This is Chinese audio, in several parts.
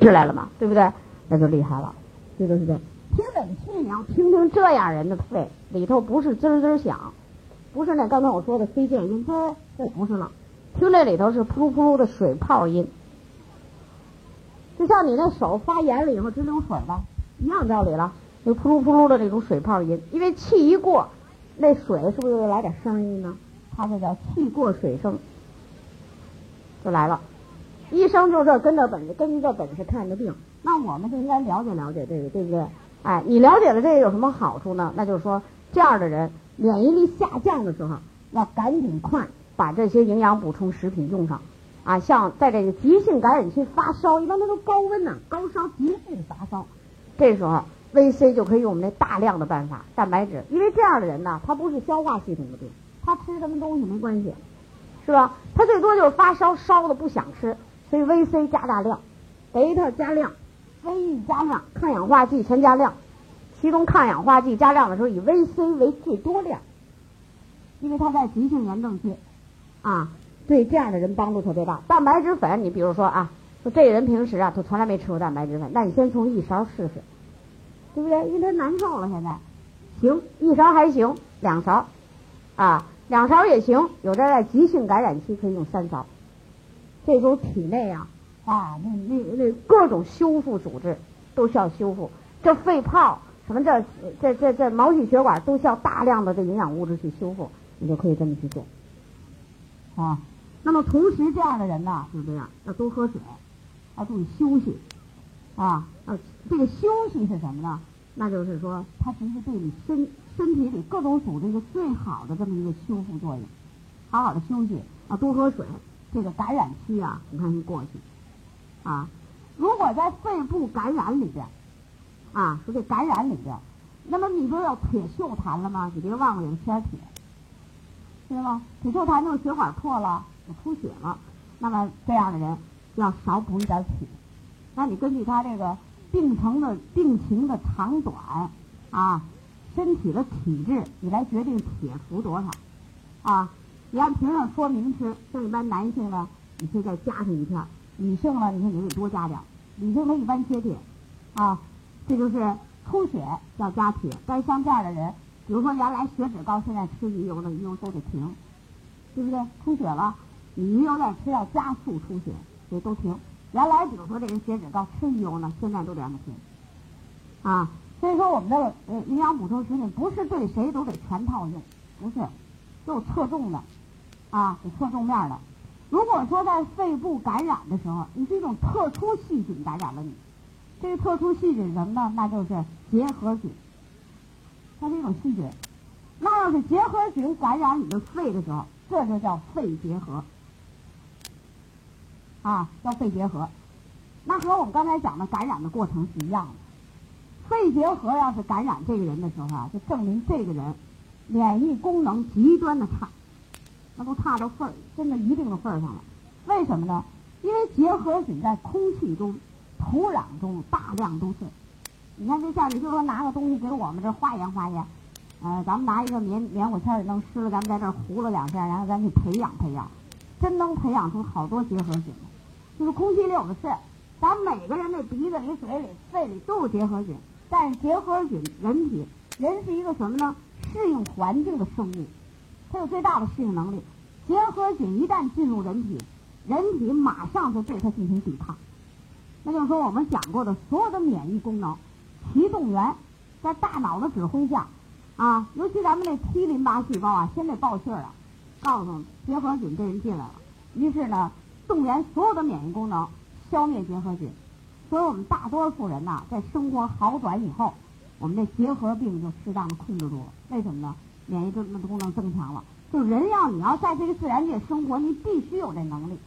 治来了嘛，对不对？那就厉害了，这就是这。听诊器你要听听这样人的肺里头不是滋滋响，不是那刚才我说的飞溅音，这这不是了。听这里头是扑噜扑噜的水泡音，就像你那手发炎了以后直流水吧，一样道理了。就扑噜扑噜的这种水泡音，因为气一过，那水是不是就来点声音呢？它这叫气过水声，就来了。医生就这跟着本事，跟着本事看着病，那我们就应该了解了解这个，对不对？哎，你了解了这个有什么好处呢？那就是说，这样的人免疫力下降的时候，要赶紧快把这些营养补充食品用上。啊，像在这个急性感染期发烧，一般都是高温呢，高烧急性发烧，这时候 VC 就可以用我们那大量的办法，蛋白质，因为这样的人呢，他不是消化系统的病，他吃什么东西没关系，是吧？他最多就是发烧，烧的不想吃。所以 VC 加大量，贝塔加量，，VE 加量，抗氧化剂全加量。其中抗氧化剂加量的时候，以 VC 为最多量，因为它在急性炎症期，啊，对这样的人帮助特别大。蛋白质粉，你比如说啊，说这人平时啊，他从来没吃过蛋白质粉，那你先从一勺试试，对不对？因为他难受了，现在行，一勺还行，两勺，啊，两勺也行。有的在急性感染期可以用三勺。这时候体内啊啊那那那各种修复组织都需要修复，这肺泡什么这这这这毛细血管都需要大量的这营养物质去修复，你就可以这么去做啊。那么同时这样的人呢，就这样要多喝水，要注意休息啊。呃，这个休息是什么呢？那就是说，它其实对你身身体里各种组织一个最好的这么一个修复作用。好好的休息，要多喝水。这个感染期啊，你看过去，啊，如果在肺部感染里边，啊，说这感染里边，那么你不是有铁锈痰了吗？你别忘了有缺铁，知道吗？铁锈痰就是血管破了，有出血了，那么这样的人要少补一点铁。那你根据他这个病程的病情的长短啊，身体的体质，你来决定铁服多少，啊。你按瓶上说明吃，像一般男性呢，你可以再加上一片；女性呢，你看你得多加点。女性她一般缺铁，啊，这就是出血要加铁。但是像这样的人，比如说原来血脂高，现在吃鱼油了鱼油都得停，对不对？出血了，你鱼油再吃要加速出血，所以都停。原来比如说这人血脂高，吃鱼油呢，现在都得让他停，啊，所以说我们的呃营养补充食品不是对谁都得全套用，不是，就侧重的。啊，有侧重面的。如果说在肺部感染的时候，你是一种特殊细菌感染了你，这个特殊细菌什么呢？那就是结核菌，它是一种细菌。那要是结核菌感染你的肺的时候，这就叫肺结核，啊，叫肺结核。那和我们刚才讲的感染的过程是一样的。肺结核要是感染这个人的时候啊，就证明这个人免疫功能极端的差。那都差到份儿，真的一定的份儿上了。为什么呢？因为结核菌在空气中、土壤中大量都是。你看，就像你就说拿个东西给我们这化验化验，呃，咱们拿一个棉棉花签儿弄湿了，咱们在这儿糊了两下，然后咱去培养培养，真能培养出好多结核菌来。就是空气里有的是，咱每个人的鼻子里、嘴里、肺里都有结核菌。但是结核菌，人体人是一个什么呢？适应环境的生物。它有最大的适应能力，结核菌一旦进入人体，人体马上就对它进行抵抗。那就是说，我们讲过的所有的免疫功能，齐动员，在大脑的指挥下，啊，尤其咱们那 T 淋巴细胞啊，先得报信儿啊，告诉结核菌这人进来了。于是呢，动员所有的免疫功能，消灭结核菌。所以我们大多数人呐，在生活好转以后，我们这结核病就适当的控制住了。为什么呢？免疫功能功能增强了，就人要你要在这个自然界生活，你必须有这能力，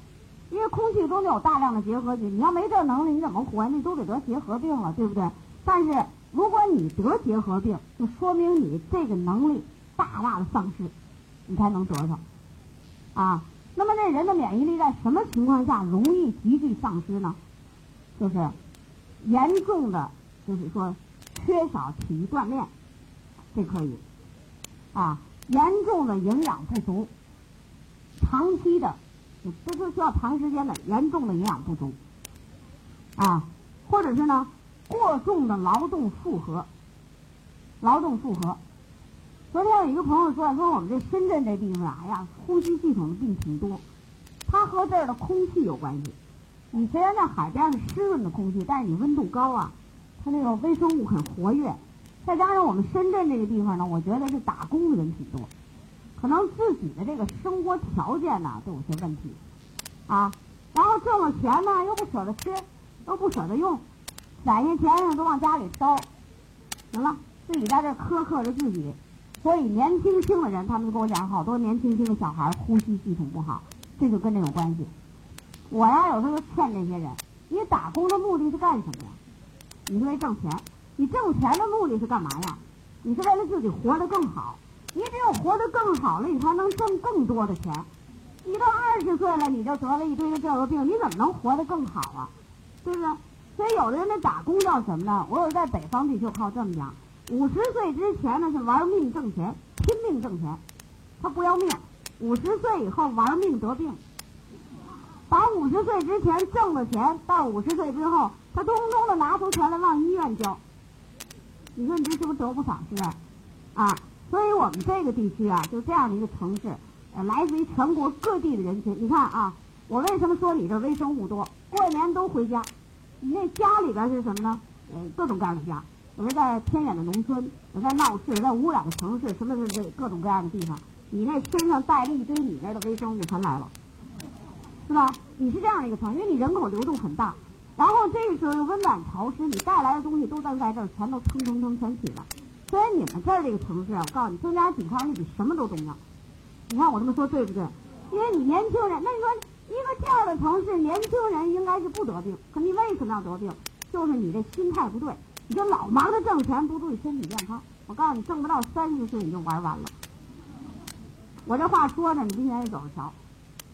因为空气中就有大量的结核菌，你要没这能力，你怎么活？你都得得结核病了，对不对？但是如果你得结核病，就说明你这个能力大大的丧失，你才能得上啊。那么这人的免疫力在什么情况下容易急剧丧失呢？就是严重的，就是说缺少体育锻炼，这可以。啊，严重的营养不足，长期的，这就需要长时间的严重的营养不足。啊，或者是呢过重的劳动负荷，劳动负荷。昨天有一个朋友说，说我们这深圳这地方，哎呀，呼吸系统的病挺多，它和这儿的空气有关系。你虽然在海边是湿润的空气，但是你温度高啊，它那个微生物很活跃。再加上我们深圳这个地方呢，我觉得是打工的人挺多，可能自己的这个生活条件呢都有些问题，啊，然后挣了钱呢又不舍得吃，又不舍得用，攒下钱呢都往家里烧，行了，自己在这苛刻着自己。所以年轻轻的人，他们跟我讲，好多年轻轻的小孩呼吸系统不好，这就跟这有关系。我呀，有时候就劝这些人，你打工的目的是干什么呀？你是为挣钱。你挣钱的目的是干嘛呀？你是为了自己活得更好。你只有活得更好了，你才能挣更多的钱。你到二十岁了，你就得了一堆的这个病，你怎么能活得更好啊？对不对？所以有的人那打工叫什么呢？我有在北方地区靠这么讲：五十岁之前呢是玩命挣钱，拼命挣钱，他不要命；五十岁以后玩命得病。把五十岁之前挣的钱，到五十岁之后，他通通的拿出钱来往医院交。你说你这是不是得不偿失啊？啊，所以我们这个地区啊，就这样的一个城市，呃，来自于全国各地的人群。你看啊，我为什么说你这微生物多？过年都回家，你那家里边是什么呢？呃，各种各样的家，有的在偏远的农村，有在闹市，在污染的城市，什么什么各种各样的地方？你那身上带着一堆你那的微生物全来了，是吧？你是这样的一个城，因为你人口流动很大。然后这个时候温暖潮湿，你带来的东西都在在这儿，全都腾腾腾全起了。所以你们这儿这个城市啊，我告诉你，增加抵抗力比什么都重要。你看我这么说对不对？因为你年轻人，那你说一个这样的城市，年轻人应该是不得病，可你为什么要得病？就是你这心态不对，你就老忙着挣钱，不注意身体健康。我告诉你，挣不到三十岁你就玩完了。我这话说呢，你今天也走着瞧，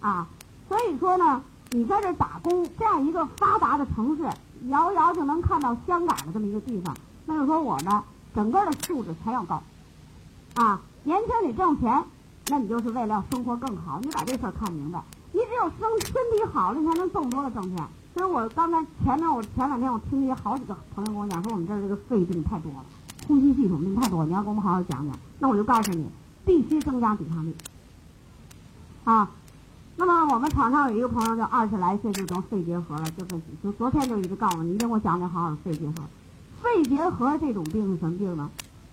啊，所以说呢。你在这打工，这样一个发达的城市，遥遥就能看到香港的这么一个地方，那就说我呢，整个的素质才要高，啊，年轻你挣钱，那你就是为了要生活更好，你把这事儿看明白，你只有生身体好了，你才能更多的挣钱。所以我刚才前面我前两天我听一些好几个朋友跟我讲，说我们这儿这个肺病太多了，呼吸系统病太多，你要给我们好好讲讲。那我就告诉你，必须增加抵抗力，啊。那么我们场上有一个朋友，就二十来岁就得肺结核了，就是就昨天就一直告诉我，你一定给我讲讲好好肺结核。肺结核这种病是什么病呢？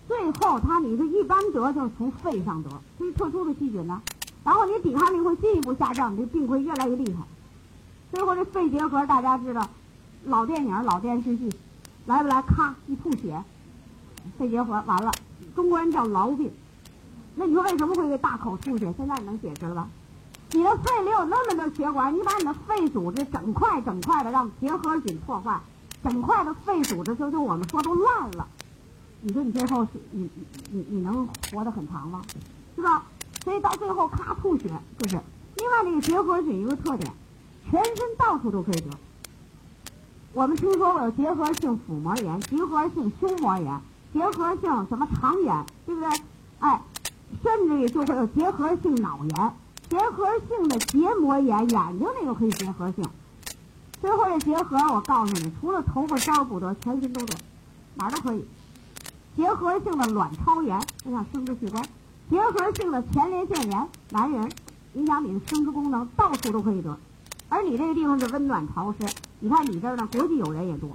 最后它你是一般得就是从肺上得，这是特殊的细菌呢。然后你抵抗力会进一步下降，你这病会越来越厉害。最后这肺结核大家知道，老电影老电视剧，来不来？咔一吐血，肺结核完了。中国人叫痨病。那你说为什么会大口吐血？现在能解释了吧？你的肺里有那么多血管，你把你的肺组织整块整块的让结核菌破坏，整块的肺组织就就我们说都烂了。你说你最后你你你能活得很长吗？是吧？所以到最后咔吐血，就是另外这个结核菌一个特点，全身到处都可以得。我们听说过有结核性腹膜炎、结核性胸膜炎、结核性什么肠炎，对不对？哎，甚至于就会有结核性脑炎。结核性的结膜炎，眼睛那个可以结核性。最后这结核，我告诉你，除了头发梢不得，全身都得，哪儿都可以。结核性的卵巢炎，影响生殖器官；结核性的前列腺炎，男人影响你的生殖功能，到处都可以得。而你这个地方是温暖潮湿，你看你这儿呢，国际友人也多。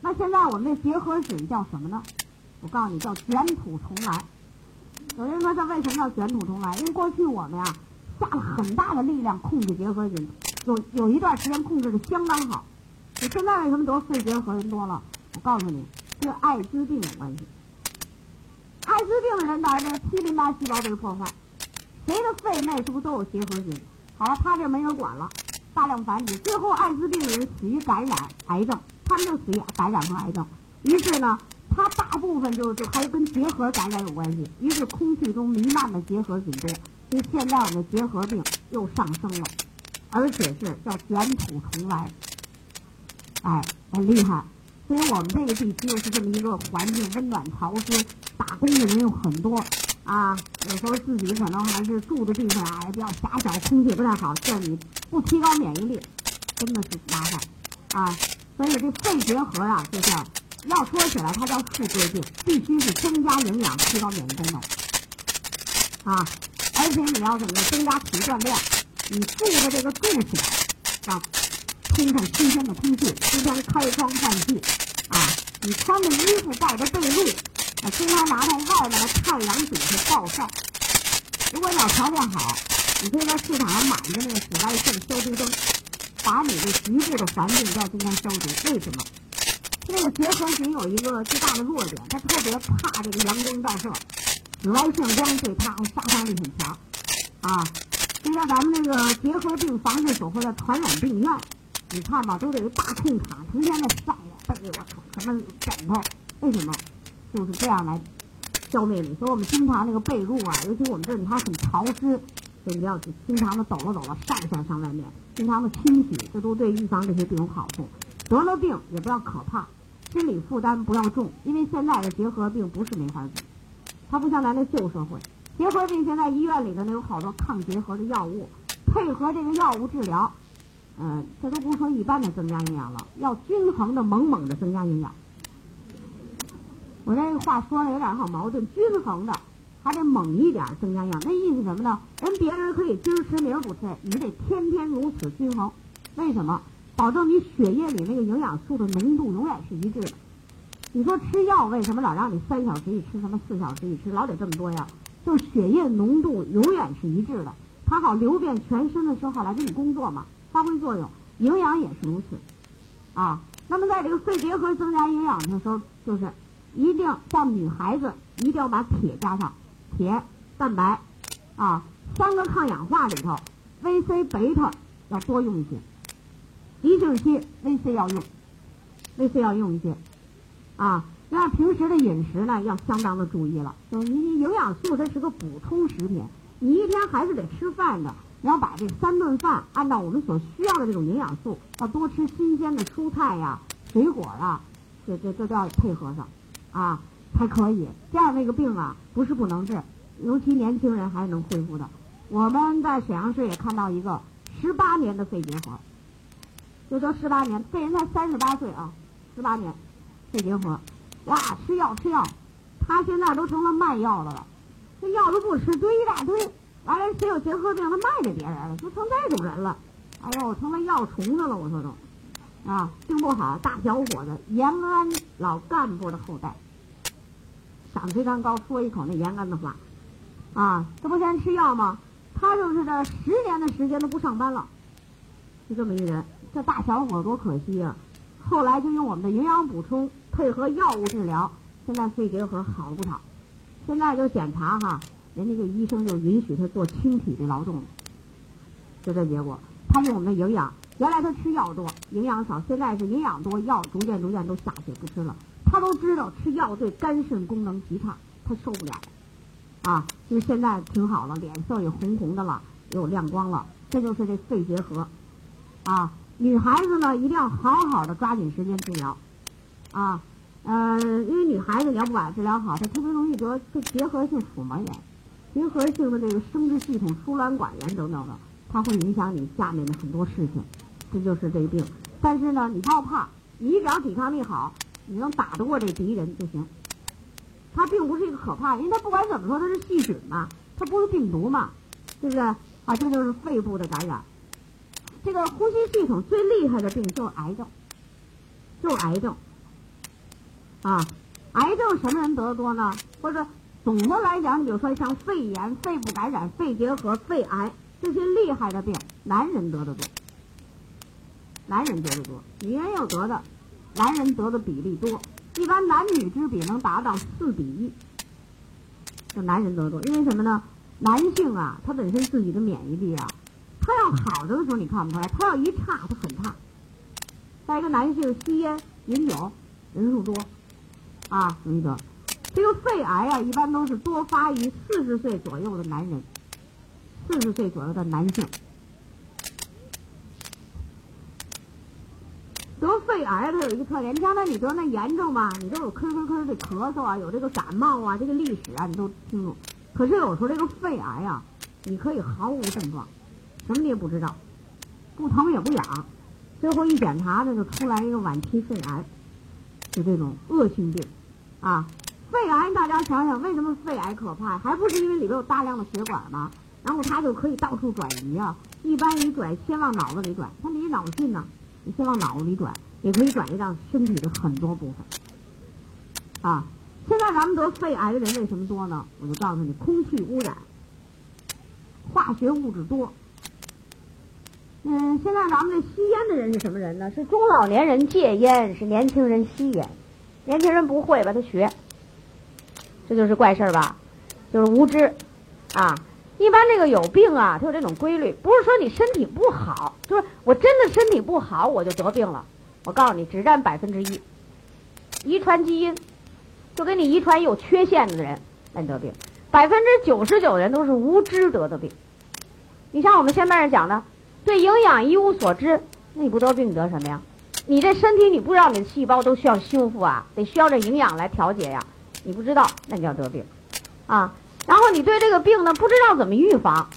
那现在我们这结核菌叫什么呢？我告诉你，叫卷土重来。有人说这为什么叫卷土重来？因为过去我们呀。下了很大的力量控制结核菌，有有一段时间控制的相当好。你现在为什么得肺结核人多了？我告诉你，跟艾滋病有关系。艾滋病的人哪儿呢？T 淋巴细胞被破坏，谁的肺内是不是都有结核菌？好了，他这没人管了，大量繁殖，最后艾滋病的人死于感染癌症，他们就死于感染和癌症。于是呢，他大部分就就还跟结核感染有关系。于是空气中弥漫的结核菌多。所以现在我们的结核病又上升了，而且是叫卷土重来，哎，很厉害。所以我们这个地区又是这么一个环境，温暖潮湿，打工的人又很多啊。有时候自己可能还是住的地方啊也比较狭小，空气不太好，这你不提高免疫力，真的是麻烦啊。所以这肺结核啊，就是要说起来，它叫富贵病，必须是增加营养，提高免疫功能啊。而且你要怎么增加体育锻炼？你住的这个住所要通上新鲜的空气，经常开窗换气啊。你穿的衣服盖着被褥，啊，经常拿到外面的太阳底下暴晒。如果你要条件好，你可以在市场上买一个那个紫外线消毒灯，把你这局部的环境都要经常消毒。为什么？那个结核菌有一个最大的弱点，它特别怕这个阳光照射，紫外线光对它杀伤力很强啊。就像咱们那个结核病防治所或的传染病院，你看吧，都得大空场，成天的晒呀，被窝、什么枕头，为什么？就是这样来消灭你。所以我们经常那个被褥啊，尤其我们这里它很潮湿，所以你要经常的抖了抖了，晒晒上外面，经常的清洗，这都对预防这些病有好处。得了病也不要可怕，心理负担不要重，因为现在的结核病不是没法治，它不像咱那旧社会。结核病现在医院里头呢有好多抗结核的药物，配合这个药物治疗，嗯，这都不说一般的增加营养了，要均衡的猛猛的增加营养。我这话说的有点好矛盾，均衡的还得猛一点增加营养，那意思什么呢？人别人可以今儿吃明儿不吃，你得天天如此均衡。为什么？保证你血液里那个营养素的浓度永远是一致的。你说吃药为什么老让你三小时一吃，什么四小时一吃，老得这么多呀？就是血液浓度永远是一致的，它好流遍全身的时候好来给你工作嘛，发挥作用。营养也是如此，啊，那么在这个肺结核增加营养的时候，就是一定像女孩子一定要把铁加上，铁、蛋白，啊，三个抗氧化里头，VC、贝塔要多用一些，急性期 VC 要用，VC 要用一些，啊。那平时的饮食呢，要相当的注意了。就是你营养素它是个补充食品，你一天还是得吃饭的。你要把这三顿饭按照我们所需要的这种营养素，要多吃新鲜的蔬菜呀、水果啊，这这这都要配合上，啊，才可以。这样那个病啊，不是不能治，尤其年轻人还是能恢复的。我们在沈阳市也看到一个十八年的肺结核，就说十八年，这人才三十八岁啊，十八年肺结核。哇，吃药吃药，他现在都成了卖药的了。这药都不吃，堆一大堆。完了，谁有结核病，他卖给别人了，就成这种人了。哎呦，成了药虫子了，我说都。啊，病不好，大小伙子，延安老干部的后代，长得非常高，说一口那延安的话。啊，这不先吃药吗？他就是这十年的时间都不上班了，就这么一人。这大小伙多可惜啊！后来就用我们的营养补充。配合药物治疗，现在肺结核好了不少。现在就检查哈，人家这医生就允许他做轻体力劳动，就这结果。他用我们的营养，原来他吃药多，营养少，现在是营养多，药逐渐逐渐都下去不吃了。他都知道吃药对肝肾功能极差，他受不了。啊，就现在挺好了，脸色也红红的了，又亮光了。这就是这肺结核。啊，女孩子呢一定要好好的抓紧时间治疗。啊，呃，因为女孩子你要不把治疗好，她特别容易得这结核性腹膜炎、结核性的这个生殖系统输卵管炎等等的，它会影响你下面的很多事情，这就是这病。但是呢，你不要怕，你只要抵抗力好，你能打得过这敌人就行。它并不是一个可怕，因为它不管怎么说，它是细菌嘛，它不是病毒嘛，对不对？啊，这就是肺部的感染。这个呼吸系统最厉害的病就是癌症，就是癌症。啊，癌症什么人得的多呢？或者总的来讲，你比如说像肺炎、肺部感染、肺结核、肺癌这些厉害的病，男人得的多。男人得的多，女人有得的，男人得的比例多，一般男女之比能达到四比一，就男人得多。因为什么呢？男性啊，他本身自己的免疫力啊，他要好的时候你看不出来，他要一差，他很差。再一个，男性吸烟、饮酒人数多。啊，容易得这个肺癌啊，一般都是多发于四十岁左右的男人，四十岁左右的男性得肺癌，它有一个特点，你像那你得那严重嘛，你都有咳咳咳的咳嗽啊，有这个感冒啊，这个历史啊，你都清楚。可是有时候这个肺癌啊，你可以毫无症状，什么你也不知道，不疼也不痒，最后一检查呢，就出来一个晚期肺癌，就这种恶性病，啊，肺癌大家想想，为什么肺癌可怕？还不是因为里边有大量的血管吗？然后它就可以到处转移啊。一般你转，先往脑子里转，它离脑近呢，你先往脑子里转，也可以转移到身体的很多部分，啊。现在咱们得肺癌的人为什么多呢？我就告诉你，空气污染、化学物质多。嗯，现在咱们这吸烟的人是什么人呢？是中老年人戒烟，是年轻人吸烟。年轻人不会吧？他学，这就是怪事儿吧？就是无知啊！一般这个有病啊，它有这种规律，不是说你身体不好，就是我真的身体不好我就得病了。我告诉你，只占百分之一，遗传基因。就给你遗传有缺陷的人那你得病，百分之九十九的人都是无知得的病。你像我们现在这讲的，对营养一无所知，那你不得病你得什么呀？你这身体你不知道你的细胞都需要修复啊，得需要这营养来调节呀。你不知道，那叫得病，啊。然后你对这个病呢不知道怎么预防，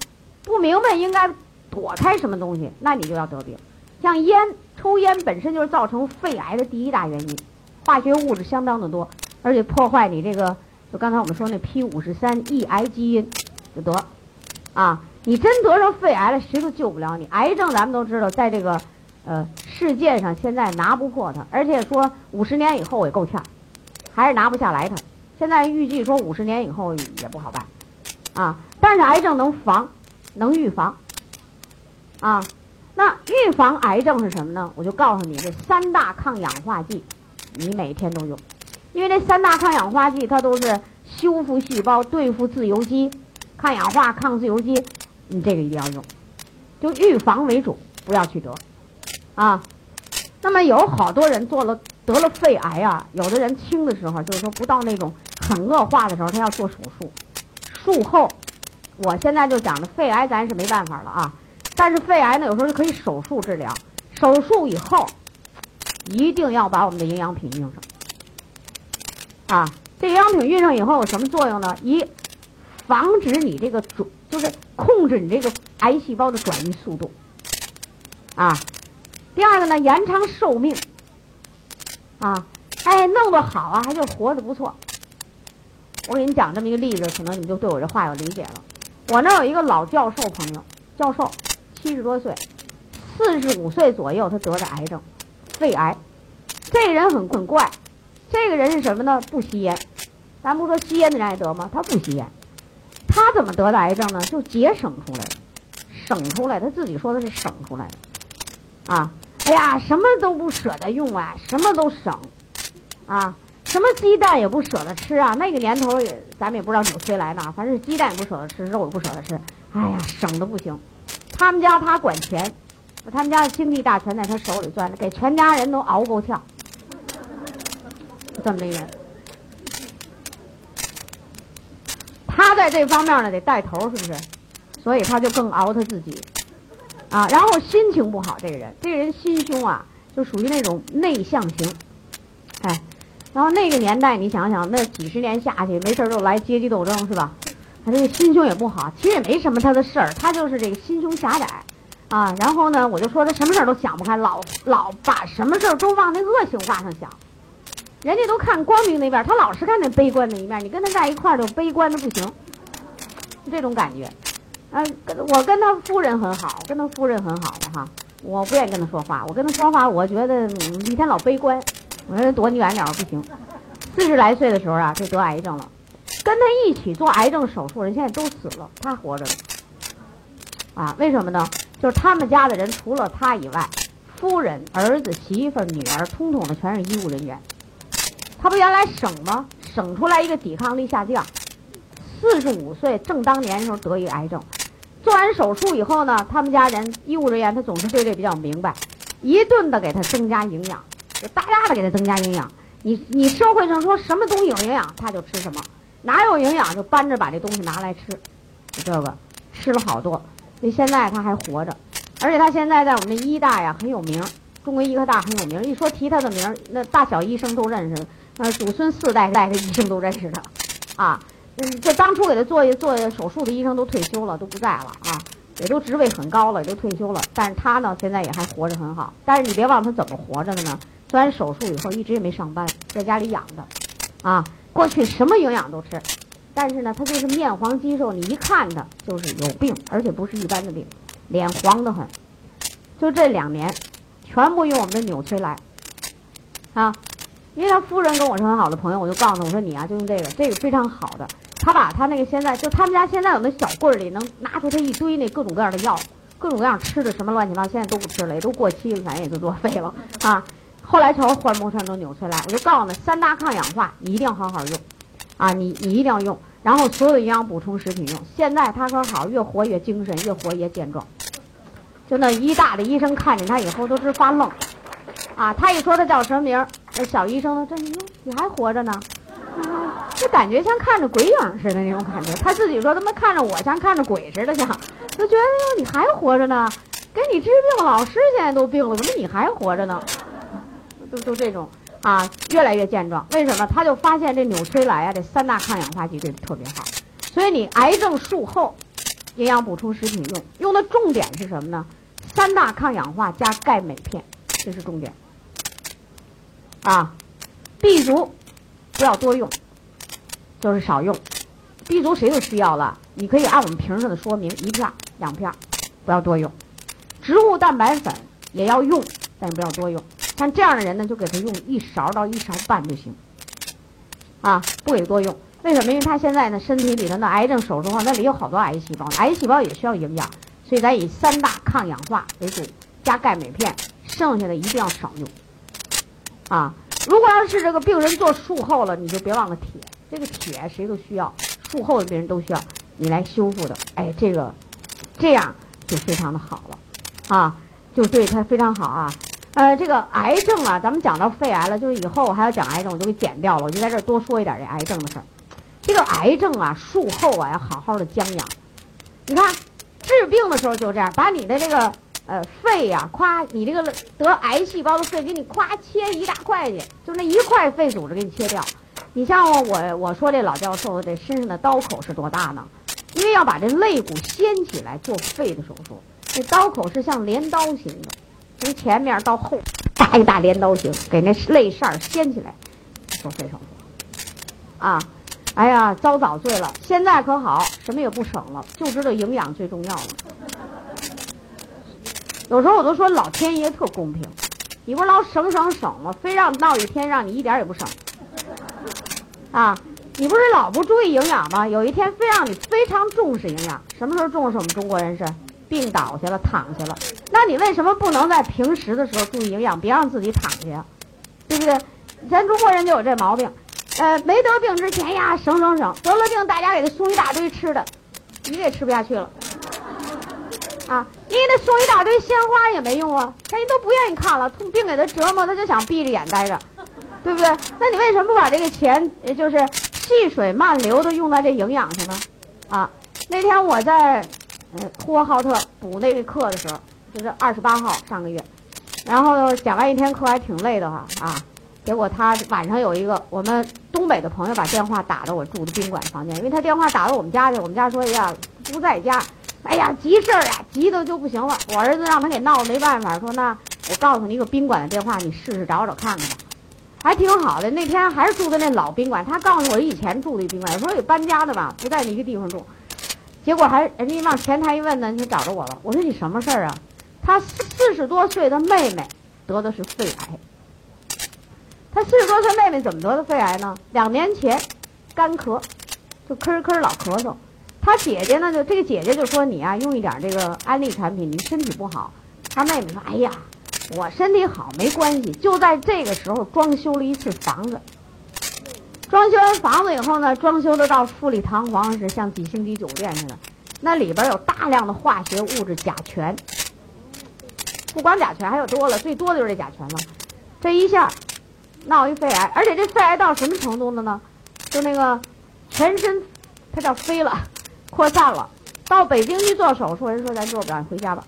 不明白应该躲开什么东西，那你就要得病。像烟，抽烟本身就是造成肺癌的第一大原因，化学物质相当的多。而且破坏你这个，就刚才我们说那 P 五十三 E 癌基因，就得，啊，你真得上肺癌了，谁都救不了你。癌症咱们都知道，在这个，呃，世界上现在拿不破它，而且说五十年以后也够呛，还是拿不下来它。现在预计说五十年以后也不好办，啊，但是癌症能防，能预防，啊，那预防癌症是什么呢？我就告诉你，这三大抗氧化剂，你每天都用。因为这三大抗氧化剂，它都是修复细胞、对付自由基、抗氧化、抗自由基，你这个一定要用，就预防为主，不要去得，啊。那么有好多人做了得了肺癌啊，有的人轻的时候，就是说不到那种很恶化的时候，他要做手术。术后，我现在就讲的肺癌咱是没办法了啊，但是肺癌呢，有时候是可以手术治疗。手术以后，一定要把我们的营养品用上。啊，这营养品运上以后有什么作用呢？一，防止你这个转，就是控制你这个癌细胞的转移速度。啊，第二个呢，延长寿命。啊，哎，弄得好啊，还就活得不错。我给你讲这么一个例子，可能你就对我这话有理解了。我那有一个老教授朋友，教授七十多岁，四十五岁左右他得的癌症，肺癌。这人很很怪。这个人是什么呢？不吸烟，咱不说吸烟的人爱得吗？他不吸烟，他怎么得的癌症呢？就节省出来的，省出来，他自己说的是省出来的，啊，哎呀，什么都不舍得用啊，什么都省，啊，什么鸡蛋也不舍得吃啊。那个年头也，咱们也不知道怎么吹来的，反正是鸡蛋也不舍得吃，肉也不舍得吃，哎呀，省的不行。他们家他管钱，他们家的经济大权在他手里攥着，给全家人都熬够呛。这么一人，他在这方面呢得带头，是不是？所以他就更熬他自己，啊，然后心情不好，这个人，这个人心胸啊，就属于那种内向型，哎，然后那个年代，你想想，那几十年下去，没事就来阶级斗争，是吧？他这个心胸也不好，其实也没什么他的事儿，他就是这个心胸狭窄，啊，然后呢，我就说他什么事儿都想不开，老老把什么事儿都往那恶性化上想。人家都看光明那边，他老是看那悲观的一面。你跟他在一块儿就悲观的不行，这种感觉。啊，我跟他夫人很好，跟他夫人很好的哈。我不愿意跟他说话，我跟他说话，我觉得一天老悲观。我说躲你远点不行。四十来岁的时候啊，就得癌症了。跟他一起做癌症手术人现在都死了，他活着呢。啊，为什么呢？就是他们家的人除了他以外，夫人、儿子、媳妇、女儿，通通的全是医务人员。他不原来省吗？省出来一个抵抗力下降，四十五岁正当年时候得一个癌症，做完手术以后呢，他们家人医务人员他总是对这比较明白，一顿的给他增加营养，就大大的给他增加营养。你你社会上说什么东西有营养，他就吃什么，哪有营养就搬着把这东西拿来吃，就这个吃了好多，所以现在他还活着，而且他现在在我们的医大呀很有名，中国医科大很有名，一说提他的名，那大小医生都认识。呃，祖孙四代代的医生都认识他，啊，嗯，这当初给他做做手术的医生都退休了，都不在了啊。也都职位很高了，也都退休了，但是他呢，现在也还活着很好。但是你别忘他怎么活着的呢？虽然手术以后一直也没上班，在家里养的，啊，过去什么营养都吃，但是呢，他就是面黄肌瘦，你一看他就是有病，而且不是一般的病，脸黄得很。就这两年，全部用我们的纽崔莱，啊，因为他夫人跟我是很好的朋友，我就告诉他，我说你啊，就用这个，这个非常好的。他把他那个现在就他们家现在有那小柜里能拿出他一堆那各种各样的药，各种各样吃的什么乱七八糟，现在都不吃了，也都过期了，反正也就作废了啊。后来成换木川都纽崔莱，我就告诉他三大抗氧化你一定要好好用，啊，你你一定要用，然后所有的营养补充食品用。现在他说好，越活越精神，越活越健壮。就那医大的医生看见他以后都直发愣，啊，他一说他叫什么名，那小医生呢，这你你还活着呢。就感觉像看着鬼影似的那种感觉，他自己说他妈看着我像看着鬼似的，像就觉得哟你还活着呢，给你治病的，老师现在都病了，怎么你还活着呢？都都这种啊，越来越健壮。为什么？他就发现这纽崔莱啊，这三大抗氧化剂对特别好，所以你癌症术后营养补充食品用，用的重点是什么呢？三大抗氧化加钙镁片，这是重点啊。B 族不要多用。就是少用，B 族谁都需要了，你可以按我们瓶上的说明，一片两片，不要多用。植物蛋白粉也要用，但不要多用。像这样的人呢，就给他用一勺到一勺半就行，啊，不给多用。为什么？因为他现在呢，身体里头那癌症手术后，那里有好多癌细胞，癌细胞也需要营养，所以咱以三大抗氧化为主，加钙镁片，剩下的一定要少用。啊，如果要是这个病人做术后了，你就别忘了铁。这个铁谁都需要，术后的病人都需要你来修复的。哎，这个这样就非常的好了，啊，就对他非常好啊。呃，这个癌症啊，咱们讲到肺癌了，就是以后我还要讲癌症，我就给剪掉了，我就在这儿多说一点这癌症的事儿。这个癌症啊，术后啊要好好的将养。你看治病的时候就这样，把你的这个呃肺呀，夸你这个得癌细胞的肺，给你夸切一大块去，就那一块肺组织给你切掉。你像我我说这老教授这身上的刀口是多大呢？因为要把这肋骨掀起来做肺的手术，这刀口是像镰刀形的，从前面到后大一大镰刀形，给那肋扇掀起来做肺手术。啊，哎呀，遭早罪了！现在可好，什么也不省了，就知道营养最重要了。有时候我都说老天爷特公平，你不是老省省省吗？非让闹一天让你一点也不省。啊，你不是老不注意营养吗？有一天非让你非常重视营养，什么时候重视？我们中国人是病倒下了，躺下了。那你为什么不能在平时的时候注意营养，别让自己躺下呀，对不对？咱中国人就有这毛病，呃，没得病之前呀，省省省，得了病大家给他送一大堆吃的，你也吃不下去了。啊，你给他送一大堆鲜花也没用啊，人家都不愿意看了，病给他折磨，他就想闭着眼待着。对不对？那你为什么不把这个钱，也就是细水慢流的用在这营养上呢？啊，那天我在呃呼和浩特补那个课的时候，就是二十八号上个月，然后讲完一天课还挺累的哈啊，结果他晚上有一个我们东北的朋友把电话打到我住的宾馆房间，因为他电话打到我们家去，我们家说呀不在家，哎呀急事儿呀，急的就不行了，我儿子让他给闹的没办法，说那我告诉你一个宾馆的电话，你试试找找看看吧。还挺好的，那天还是住在那老宾馆。他告诉我以前住的宾馆，有时候有搬家的吧，不在那个地方住。结果还人家往前台一问呢，就找着我了。我说你什么事儿啊？他四十多岁的妹妹得的是肺癌。他四十多岁妹妹怎么得的肺癌呢？两年前干咳，就咳咳老咳嗽。他姐姐呢，就这个姐姐就说你啊，用一点这个安利产品，你身体不好。他妹妹说，哎呀。我身体好没关系，就在这个时候装修了一次房子。装修完房子以后呢，装修的到富丽堂皇，是像几星级酒店似的。那里边有大量的化学物质甲醛，不光甲醛，还有多了，最多的就是这甲醛了。这一下闹一肺癌，而且这肺癌到什么程度了呢？就那个全身，它叫飞了，扩散了。到北京去做手术，人说咱做不了，你回家吧。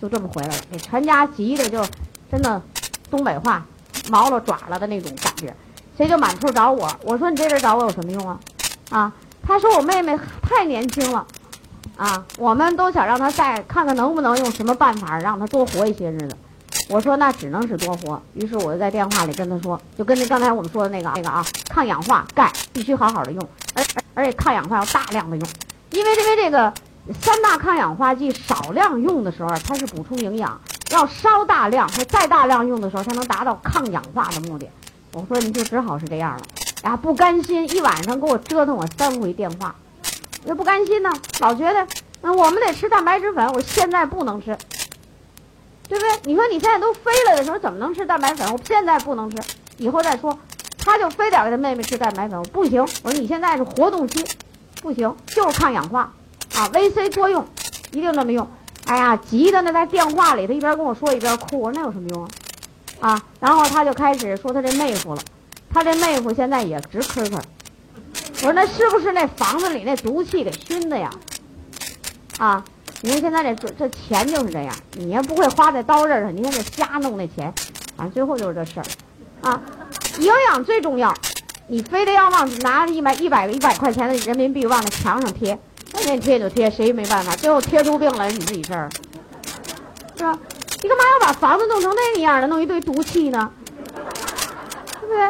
就这么回来了，给全家急的就，真的，东北话，毛了爪了的那种感觉，谁就满处找我。我说你这人找我有什么用啊？啊，他说我妹妹太年轻了，啊，我们都想让她再看看能不能用什么办法让她多活一些日子。我说那只能是多活，于是我就在电话里跟他说，就跟那刚才我们说的那个那个啊，抗氧化钙必须好好的用，而而且抗氧化要大量的用，因为因为这个三大抗氧化剂少量用的时候，它是补充营养，要稍大量和再大量用的时候才能达到抗氧化的目的。我说你就只好是这样了，呀，不甘心，一晚上给我折腾我三回电话。也不甘心呢，老觉得，嗯，我们得吃蛋白质粉，我现在不能吃，对不对？你说你现在都飞了的时候，怎么能吃蛋白粉？我现在不能吃，以后再说。他就非得给他妹妹吃蛋白粉，不行。我说你现在是活动期，不行，就是抗氧化，啊，VC 多用，一定这么用。哎呀，急的那，在电话里，他一边跟我说一边哭。我说那有什么用啊？啊，然后他就开始说他这妹夫了，他这妹夫现在也直咳咳。我说那是不是那房子里那毒气给熏的呀？啊，你看现在这这钱就是这样，你也不会花在刀刃上，你看这瞎弄那钱，反正最后就是这事儿，啊，营养最重要，你非得要往拿着一百一百一百块钱的人民币往那墙上贴，那你贴就贴，谁也没办法，最后贴出病来你自己事儿，是吧？你干嘛要把房子弄成那个样的，弄一堆毒气呢？对不对？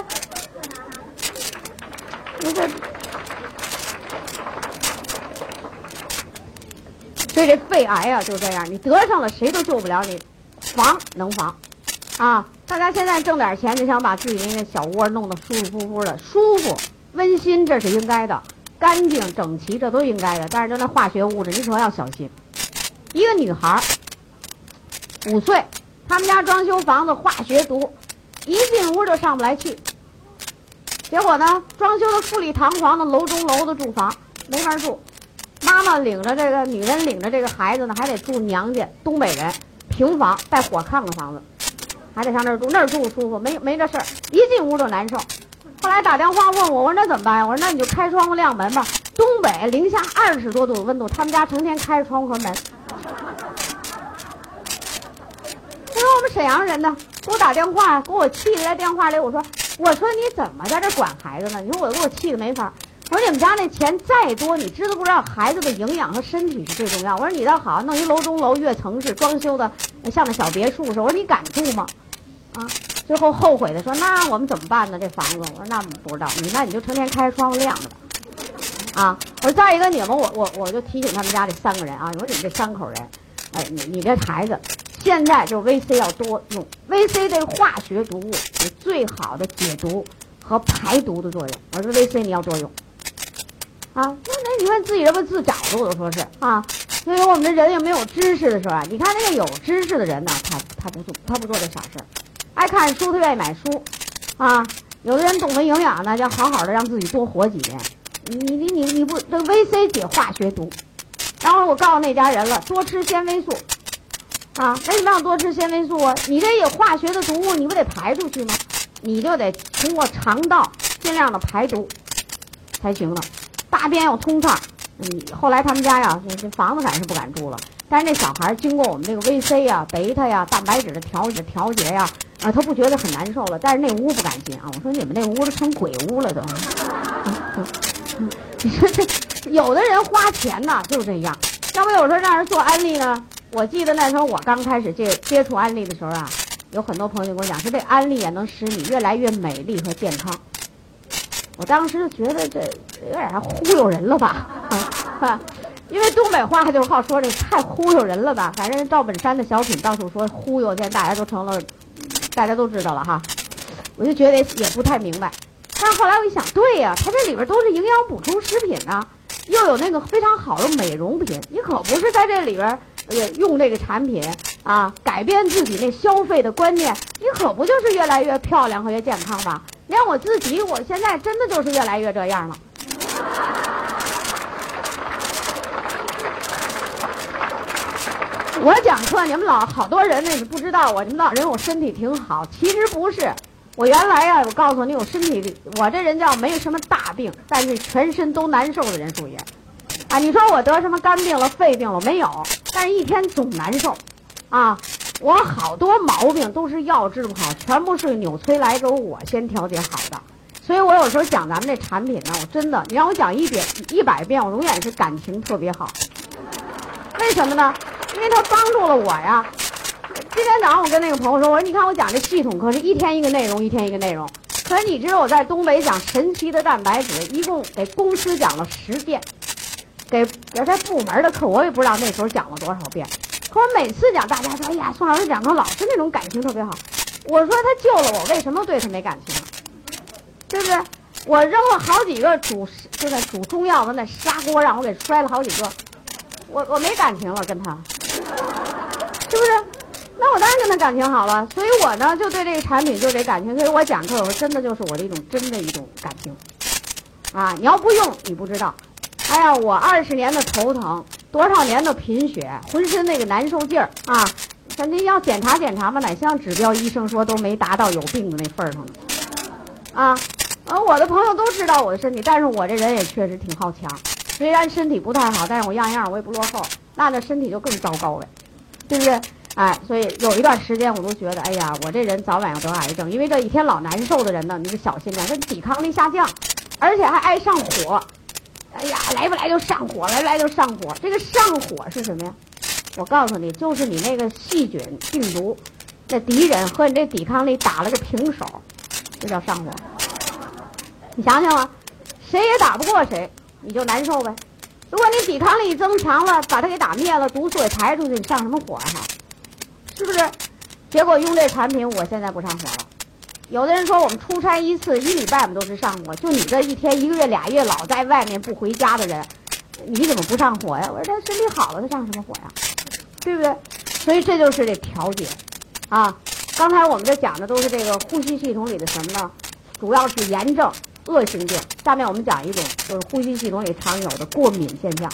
你这。所以这肺癌啊，就这样，你得上了谁都救不了你，防能防，啊！大家现在挣点钱，就想把自己那个小窝弄得舒舒服服的，舒服、温馨，这是应该的；干净、整齐，这都应该的。但是就那化学物质，你可要小心。一个女孩，五岁，他们家装修房子，化学毒，一进屋就上不来气。结果呢，装修的富丽堂皇的楼中楼的住房，没法住。妈妈领着这个女人领着这个孩子呢，还得住娘家。东北人，平房带火炕的房子，还得上那儿住，那儿住舒服，没没这事儿。一进屋就难受。后来打电话问我，我说那怎么办呀？我说那你就开窗户亮门吧。东北零下二十多度的温度，他们家成天开着窗户和门。他说我们沈阳人呢，给我打电话，给我气的在电话里，我说我说你怎么在这管孩子呢？你说我给我气的没法。我说你们家那钱再多，你知道不知道孩子的营养和身体是最重要？我说你倒好，弄一楼中楼跃层式装修的，像那小别墅似的。我说你敢住吗？啊，最后后悔的说那我们怎么办呢？这房子，我说那不知道，你那你就成天开着窗户晾着吧。啊，我说再一个你们，我我我就提醒他们家这三个人啊，我说你们这三口人，哎，你你这孩子现在就 VC 要多用，VC 这化学毒物有最好的解毒和排毒的作用。我说 VC 你要多用。啊，那那你问自己这不自找的，我都说是啊。所以说我们这人又没有知识的时候啊，你看那个有知识的人呢，他他不做他不做这傻事儿，爱看书他愿意买书，啊，有的人懂得营养呢，要好好的让自己多活几年。你你你你不这 VC 解化学毒，然后我告诉那家人了，多吃纤维素，啊，为什么要多吃纤维素啊？你这有化学的毒物，你不得排出去吗？你就得通过肠道尽量的排毒才行了。大便要通畅，嗯，后来他们家呀，这这房子反正是不敢住了。但是那小孩经过我们这个 VC 呀、贝塔呀、蛋白质的调节调节呀，啊，他不觉得很难受了。但是那屋不敢进啊，我说你们那屋都成鬼屋了都。你说这有的人花钱呐就是这样，要不有时候让人做安利呢？我记得那时候我刚开始接接触安利的时候啊，有很多朋友跟我讲说这安利啊能使你越来越美丽和健康。我当时就觉得这有点忽悠人了吧，啊，因为东北话就是好说这太忽悠人了吧。反正赵本山的小品到处说忽悠，现在大家都成了，大家都知道了哈。我就觉得也不太明白，但是后来我一想，对呀，它这里边都是营养补充食品啊，又有那个非常好的美容品，你可不是在这里边用这个产品啊改变自己那消费的观念，你可不就是越来越漂亮和越健康吧？连我自己，我现在真的就是越来越这样了。我讲课，你们老好多人那是不知道我，你们老认为我身体挺好，其实不是。我原来呀，我告诉你，我身体，我这人叫没什么大病，但是全身都难受的人数也。啊，你说我得什么肝病了、肺病了没有？但是一天总难受，啊。我好多毛病都是药治不好，全部是纽崔莱给我先调节好的。所以我有时候讲咱们这产品呢，我真的，你让我讲一遍一百遍，我永远是感情特别好。为什么呢？因为他帮助了我呀。今天早上我跟那个朋友说，我说你看我讲这系统课是一天一个内容，一天一个内容。可是你知道我在东北讲神奇的蛋白质，一共给公司讲了十遍，给给在部门的课我也不知道那时候讲了多少遍。可我每次讲，大家说哎呀，宋老师讲的老是那种感情特别好。我说他救了我，为什么对他没感情？对不对？我扔了好几个煮就在煮中药的那砂锅，让我给摔了好几个，我我没感情了跟他，我当然跟他感情好了，所以我呢就对这个产品就这感情，所以我讲课我说真的就是我的一种真的一种感情，啊，你要不用你不知道，哎呀，我二十年的头疼，多少年的贫血，浑身那个难受劲儿啊，咱这要检查检查吧，哪项指标医生说都没达到有病的那份儿上。呢，啊，而我的朋友都知道我的身体，但是我这人也确实挺好强，虽然身体不太好，但是我样样我也不落后，那这身体就更糟糕了，对不对？哎，所以有一段时间我都觉得，哎呀，我这人早晚要得癌症，因为这一天老难受的人呢，你得小心点，这抵抗力下降，而且还爱上火，哎呀，来不来就上火，来不来就上火。这个上火是什么呀？我告诉你，就是你那个细菌、病毒那敌人和你这抵抗力打了个平手，这叫上火。你想想啊，谁也打不过谁，你就难受呗。如果你抵抗力增强了，把它给打灭了，毒素也排出去，你上什么火啊？是不是？结果用这产品，我现在不上火了。有的人说我们出差一次一礼拜，我们都是上火。就你这一天、一个月、俩月老在外面不回家的人，你怎么不上火呀？我说他身体好了，他上什么火呀？对不对？所以这就是这调节啊。刚才我们这讲的都是这个呼吸系统里的什么呢？主要是炎症、恶性病。下面我们讲一种，就是呼吸系统里常有的过敏现象，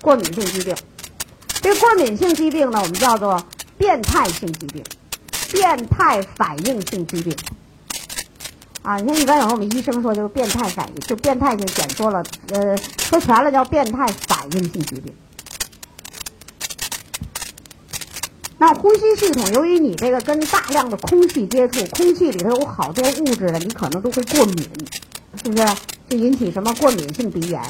过敏性疾病。这过敏性疾病呢，我们叫做变态性疾病，变态反应性疾病。啊，你看一般有时候我们医生说就是变态反应，就变态性简说了，呃，说全了叫变态反应性疾病。那呼吸系统，由于你这个跟大量的空气接触，空气里头有好多物质的，你可能都会过敏，是不是？就引起什么过敏性鼻炎。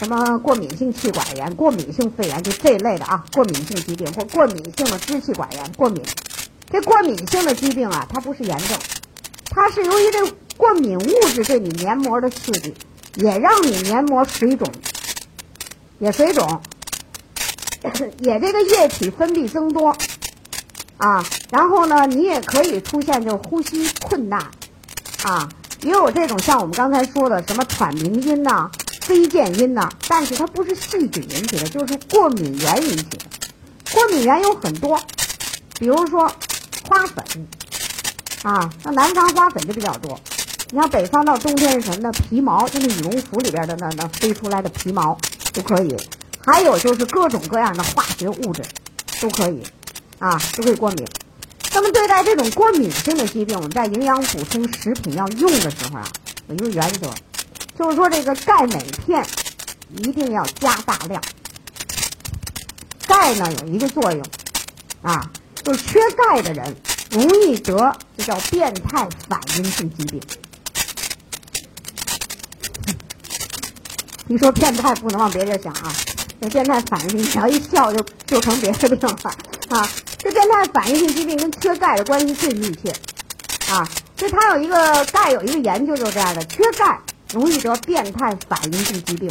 什么过敏性气管炎、过敏性肺炎，就这一类的啊，过敏性疾病或过敏性的支气管炎过敏。这过敏性的疾病啊，它不是炎症，它是由于这过敏物质对你黏膜的刺激，也让你黏膜水肿，也水肿，也这个液体分泌增多啊。然后呢，你也可以出现就呼吸困难啊，也有这种像我们刚才说的什么喘鸣音呐。非见因呢，但是它不是细菌引起的，就是过敏源引起的。过敏源有很多，比如说花粉啊，那南方花粉就比较多。你像北方到冬天是什么呢？皮毛，就是羽绒服里边的那那飞出来的皮毛都可以。还有就是各种各样的化学物质都可以啊，都可以过敏。那么对待这种过敏性的疾病，我们在营养补充食品要用的时候啊，有一个原则。就是说，这个钙镁片一定要加大量。钙呢有一个作用，啊，就是缺钙的人容易得这叫变态反应性疾病。你说变态不能往别地想啊，这变态反应性，只要一笑就就成别的病了啊。这变态反应性疾病跟缺钙的关系最密切啊。所以它有一个钙有一个研究就是这样的，缺钙。容易得变态反应性疾病，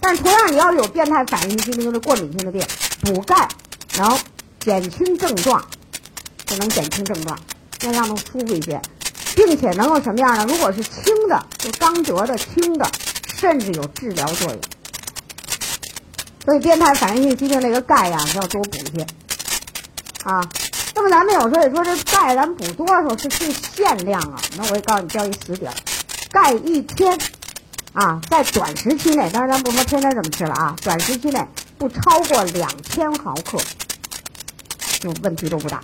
但同样你要是有变态反应性疾病，就是过敏性的病，补钙能减轻症状，就能减轻症状，让让能舒服一些，并且能够什么样呢？如果是轻的，就刚得的轻的，甚至有治疗作用。所以变态反应性疾病那个钙呀，要多补一些啊。那么咱们有时候也说这钙咱补多少是是限量啊？那我也告诉你，叫一死底儿，钙一天。啊，在短时期内，当然咱不说天天这么吃了啊，短时期内不超过两千毫克，就问题都不大。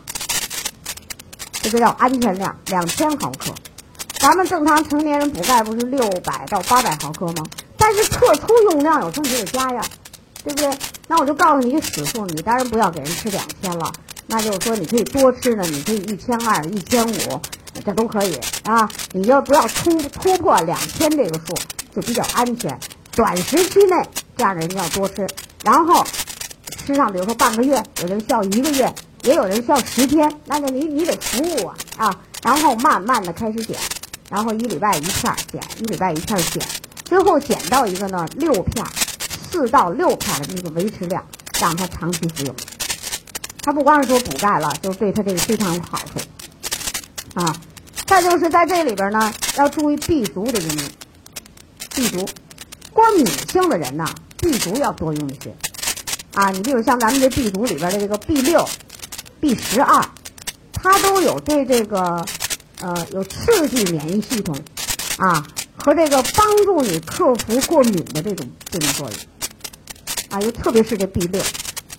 这个叫安全量，两千毫克。咱们正常成年人补钙不是六百到八百毫克吗？但是特殊用量有时候你得加呀，对不对？那我就告诉你一个死数，你当然不要给人吃两千了，那就是说你可以多吃呢，你可以一千二、一千五，这都可以啊。你就不要突突破两千这个数。就比较安全，短时期内这样的人要多吃，然后吃上比如说半个月，有人需要一个月，也有人需要十天，那就你你得服务啊啊，然后慢慢的开始减，然后一礼拜一片儿减，一礼拜一片儿减，最后减到一个呢六片儿，四到六片儿的这个维持量，让他长期服用。它不光是说补钙了，就对它这个非常有好处啊。再就是在这里边呢，要注意 B 族的应用。B 族，过敏性的人呐，B 族要多用一些啊。你比如像咱们这 B 族里边的这个 B 六、B 十二，它都有对这个呃有刺激免疫系统啊和这个帮助你克服过敏的这种这种作用啊。又特别是这 B 六。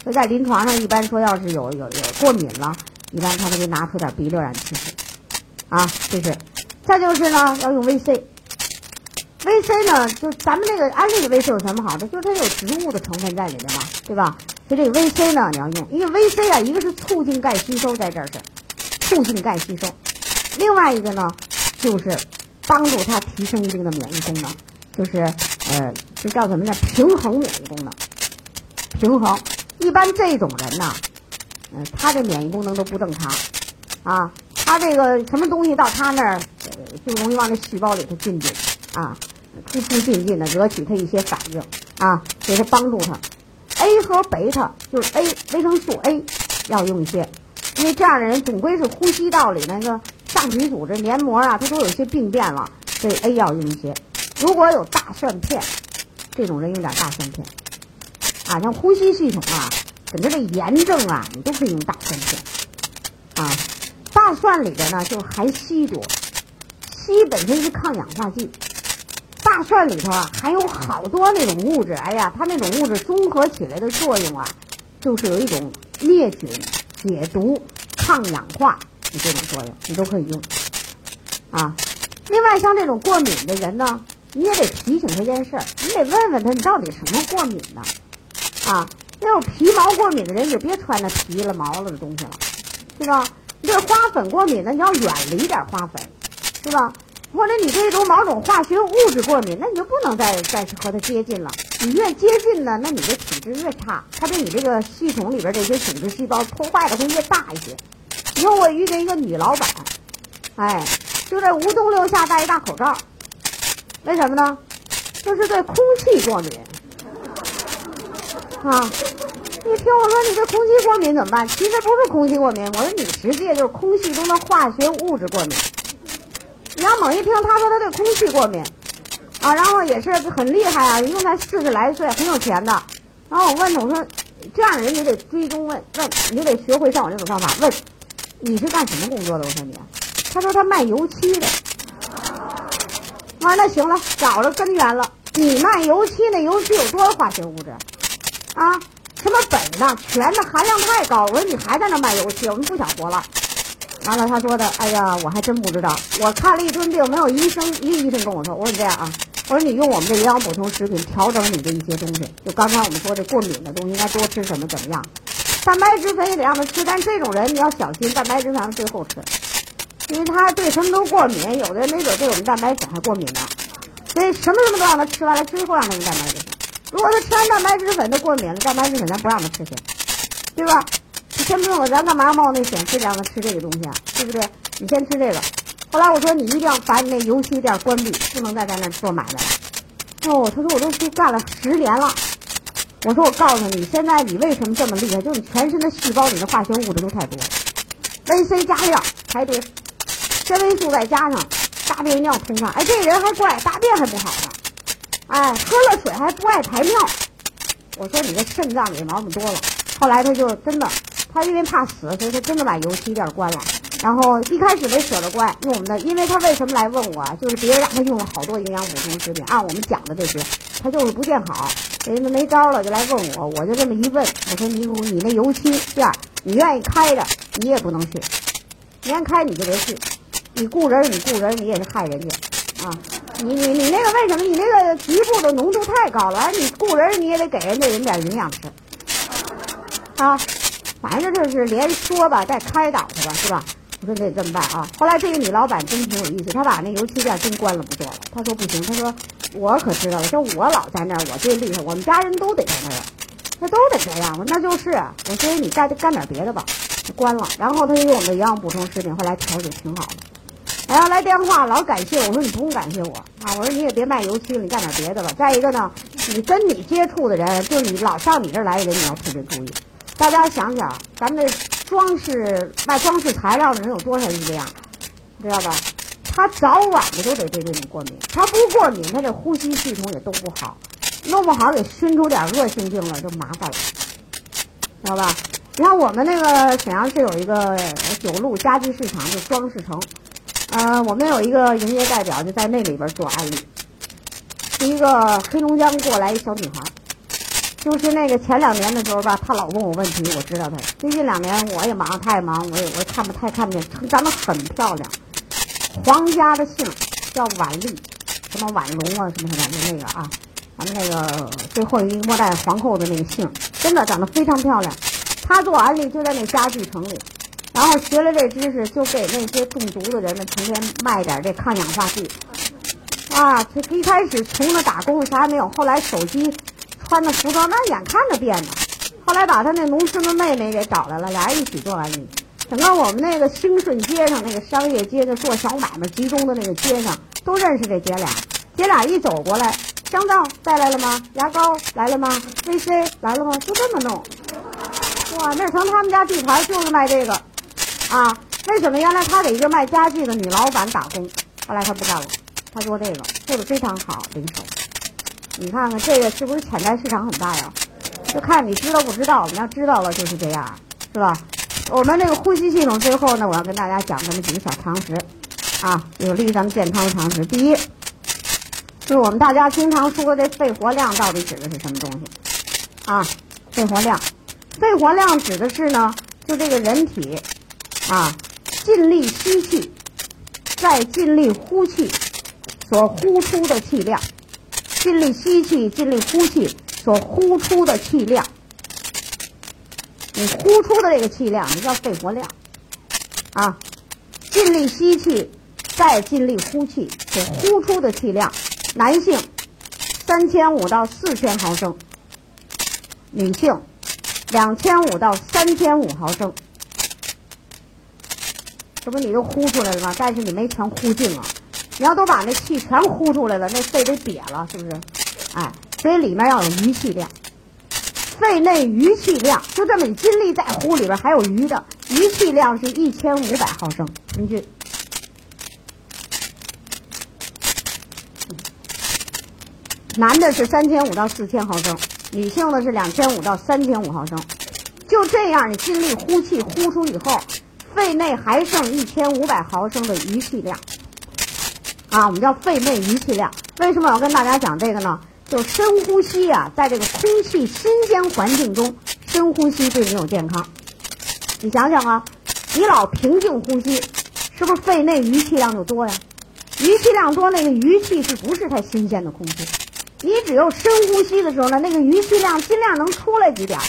所以在临床上，一般说要是有有有过敏了，一般他都给拿出点 B 六让你吃吃，啊，这是。再就是呢，要用 VC。VC 呢，就咱们这个安利的 VC 有什么好的？就是它有植物的成分在里面嘛，对吧？所以这个 VC 呢，你要用，因为 VC 啊，一个是促进钙吸收，在这儿是促进钙吸收；另外一个呢，就是帮助它提升一定的免疫功能，就是呃，这叫什么呢？平衡免疫功能，平衡。一般这种人呢，嗯，他的免疫功能都不正常，啊，他这个什么东西到他那儿，就容易往那细胞里头进去，啊，突突进进的，惹起他一些反应，啊，给他帮助他。A 和贝塔就是 A 维生素 A 要用一些，因为这样的人总归是呼吸道里那个上皮组织黏膜啊，它都有些病变了，所以 A 要用一些。如果有大蒜片，这种人用点大蒜片。啊，像呼吸系统啊，整个这炎症啊，你都可以用大蒜片。啊，大蒜里边呢就含硒多，硒本身是抗氧化剂，大蒜里头啊含有好多那种物质。哎呀，它那种物质综合起来的作用啊，就是有一种灭菌、解毒、抗氧化的这种作用，你都可以用。啊，另外像这种过敏的人呢，你也得提醒他一件事儿，你得问问他，你到底什么过敏呢？啊，那种皮毛过敏的人就别穿那皮了毛了的东西了，对吧？你对花粉过敏的，你要远离点花粉，是吧？或者你对一种某种化学物质过敏，那你就不能再再去和它接近了。你越接近呢，那你的体质越差，它对你这个系统里边这些组织细胞破坏的会越大一些。以后我遇见一个女老板，哎，就在无冬六下戴一大口罩，为什么呢？就是对空气过敏。啊，你听我说，你这空气过敏怎么办？其实不是空气过敏，我说你实际就是空气中的化学物质过敏。你要猛一听，他说他对空气过敏，啊，然后也是很厉害啊，一共才四十来岁，很有钱的。然后我问他，我说这样的人你得追踪问问，你得学会像我这种方法问，你是干什么工作的？我说你，他说他卖油漆的。啊，那行了，找着根源了。你卖油漆，那油漆有多少化学物质？啊，什么苯呢、醛的含量太高。我说你还在那卖油漆，我们不想活了。完了，他说的，哎呀，我还真不知道。我看了一顿病，没有医生，一个医生跟我说，我说你这样啊，我说你用我们这营养补充食品调整你的一些东西。就刚才我们说的过敏的东西，应该多吃什么怎么样？蛋白质粉也得让他吃，但这种人你要小心，蛋白质粉最后吃，因为他对什么都过敏，有的人没准对我们蛋白粉还过敏呢。所以什么什么都让他吃完了最后让他用蛋白质粉。如果他吃完蛋白质粉都过敏了，蛋白质粉咱不让他吃去，对吧？先不用了，咱干嘛冒那险非得让他吃这个东西啊？对不对？你先吃这个。后来我说你一定要把你那油漆店关闭，不能再在那做买卖了。哦，他说我都去干了十年了。我说我告诉你，现在你为什么这么厉害？就是你全身的细胞里的化学物质都太多，VC 加量排队，纤维素再加上，大便尿通畅。哎，这人还怪，大便还不好呢。哎，喝了水还不爱排尿，我说你这肾脏里毛病多了。后来他就真的，他因为怕死，所以他真的把油漆店关了。然后一开始没舍得关，用我们的，因为他为什么来问我？就是别人让他用了好多营养补充食品，按我们讲的这些，他就是不见好，人家没招了就来问我。我就这么一问，我说你你那油漆店，你愿意开着，你也不能去；你愿开你就别去。你雇人你雇人，你也是害人家啊。你你你那个为什么？你那个局部的浓度太高了，你雇人你也得给人家人点营养吃，啊，反正就是连说吧带开导他吧，是吧？我说得这么办啊。后来这个女老板真挺有意思，她把那油漆店真关了不做了。她说不行，她说我可知道了，说我老在那儿，我最厉害，我们家人都得在那儿。那都得这样，我说那就是我说你干干点别的吧，关了。然后她就用我们的营养补充食品，后来调节挺好的。然后来电话老感谢我，说你不用感谢我啊，我说你也别卖油漆了，你干点别的吧。再一个呢，你跟你接触的人，就是你老上你这儿来的人，你要特别注意。大家想想，咱们这装饰卖装饰材料的人有多少是这样，知道吧？他早晚的都得对这种过敏，他不过敏，他这呼吸系统也都不好，弄不好给熏出点恶性病了就麻烦了，知道吧？你看我们那个沈阳市有一个九路家居市场，就装饰城，呃，我们有一个营业代表就在那里边做案例，是一个黑龙江过来一小女孩，就是那个前两年的时候吧，她老问我问题，我知道她。最近两年我也忙，他也忙，我也我看不太看不见，长得很漂亮。皇家的姓叫婉丽，什么婉容啊，什么什么就那个啊，咱们那个最后一个末代皇后的那个姓，真的长得非常漂亮。她做安利就在那家具城里，然后学了这知识，就给那些中毒的人们成天卖点这抗氧化剂。啊，这一开始穷的打工啥也没有，后来手机穿的服装那眼看着变的，后来把他那农村的妹妹给找来了，俩人一起做安利。整个我们那个兴顺街上那个商业街，就做小买卖集中的那个街上，都认识这姐俩。姐俩一走过来，香皂带来了吗？牙膏来了吗？VC 来了吗？就这么弄。哇，那成他们家地盘就是卖这个，啊，为什么？原来他给一个卖家具的女老板打工，后来他不干了，他做这个做的非常好，零售。你看看这个是不是潜在市场很大呀？就看你知道不知道。你要知道了就是这样，是吧？我们这个呼吸系统，最后呢，我要跟大家讲这么几个小常识，啊，有利于咱们健康的常识。第一，就是我们大家经常说的肺活量到底指的是什么东西？啊，肺活量，肺活量指的是呢，就这个人体，啊，尽力吸气，再尽力呼气，所呼出的气量，尽力吸气，尽力呼气所呼出的气量。你呼出的这个气量，你叫肺活量，啊，尽力吸气，再尽力呼气，所呼出的气量，男性三千五到四千毫升，女性两千五到三千五毫升，这不你都呼出来了吗？但是你没全呼尽啊！你要都把那气全呼出来了，那肺得瘪了，是不是？哎，所以里面要有余气量。肺内余气量就这么，你尽力再呼，里边还有余的，余气量是一千五百毫升。根据男的是三千五到四千毫升，女性的是两千五到三千五毫升。就这样，你尽力呼气，呼出以后，肺内还剩一千五百毫升的余气量。啊，我们叫肺内余气量。为什么我要跟大家讲这个呢？就深呼吸啊，在这个空气新鲜环境中深呼吸对你有健康。你想想啊，你老平静呼吸，是不是肺内余气量就多呀？余气量多，那个余气是不是太新鲜的空气？你只有深呼吸的时候呢，那个余气量尽量能出来几点，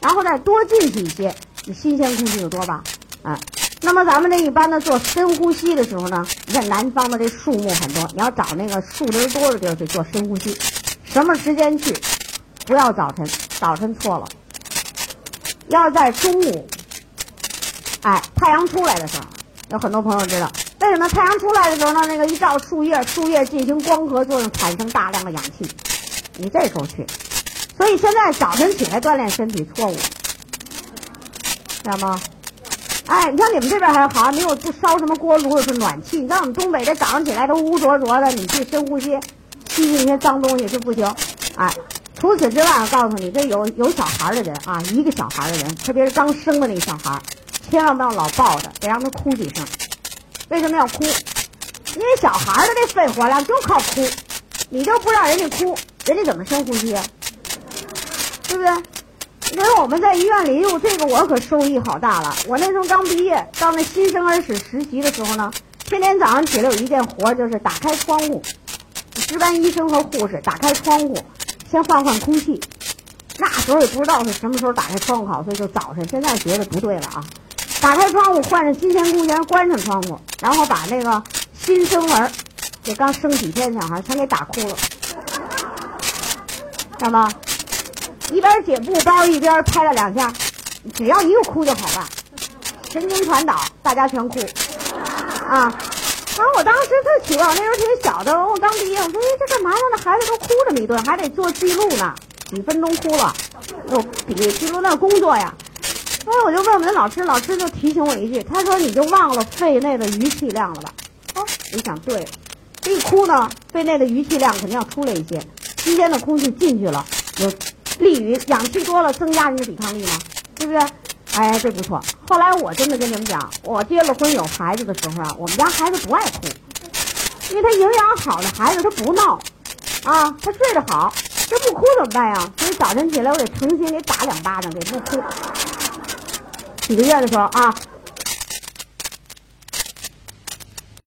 然后再多进去一些，你新鲜空气就多吧？啊，那么咱们这一般的做深呼吸的时候呢，你看南方的这树木很多，你要找那个树林多的地儿去做深呼吸。什么时间去？不要早晨，早晨错了。要在中午，哎，太阳出来的时候，有很多朋友知道为什么太阳出来的时候呢？那个一照树叶，树叶进行光合作用，产生大量的氧气。你这时候去，所以现在早晨起来锻炼身体错误，知道吗？哎，你像你们这边还好，没有不烧什么锅炉，是暖气。你看我们东北这早上起来都污浊浊的，你去深呼吸。吸进那些脏东西是不行，哎，除此之外，我告诉你，这有有小孩的人啊，一个小孩的人，特别是刚生的那个小孩，千万不要老抱着，得让他哭几声。为什么要哭？因为小孩的这肺活量就靠哭，你就不让人家哭，人家怎么深呼吸啊？对不对？因为我们在医院里用这个，我可收益好大了。我那时候刚毕业，到那新生儿室实习的时候呢，天天早上起来有一件活，就是打开窗户。值班医生和护士打开窗户，先换换空气。那时候也不知道是什么时候打开窗户好，所以就早晨。现在觉得不对了啊！打开窗户换上新鲜空气，关上窗户，然后把那个新生儿，这刚生几天小孩全给打哭了，知道吗？一边解布包一边拍了两下，只要一个哭就好办，神经传导，大家全哭啊。然后我当时特奇怪，那时候挺小的，我刚毕业，我说哎这干嘛呢？那孩子都哭这么一顿，还得做记录呢，几分钟哭了，又笔记录那工作呀。所以，我就问我们的老师，老师就提醒我一句，他说你就忘了肺内的余气量了吧？哦，我想对，这一哭呢，肺内的余气量肯定要出来一些，新鲜的空气进去了，有利于氧气多了增加人的抵抗力吗，对不对？哎，这不错。后来我真的跟你们讲，我结了婚有孩子的时候啊，我们家孩子不爱哭，因为他营养好的孩子他不闹，啊，他睡得好，这不哭怎么办呀？所以早晨起来我得诚心给打两巴掌，给不哭。几个月的时候啊，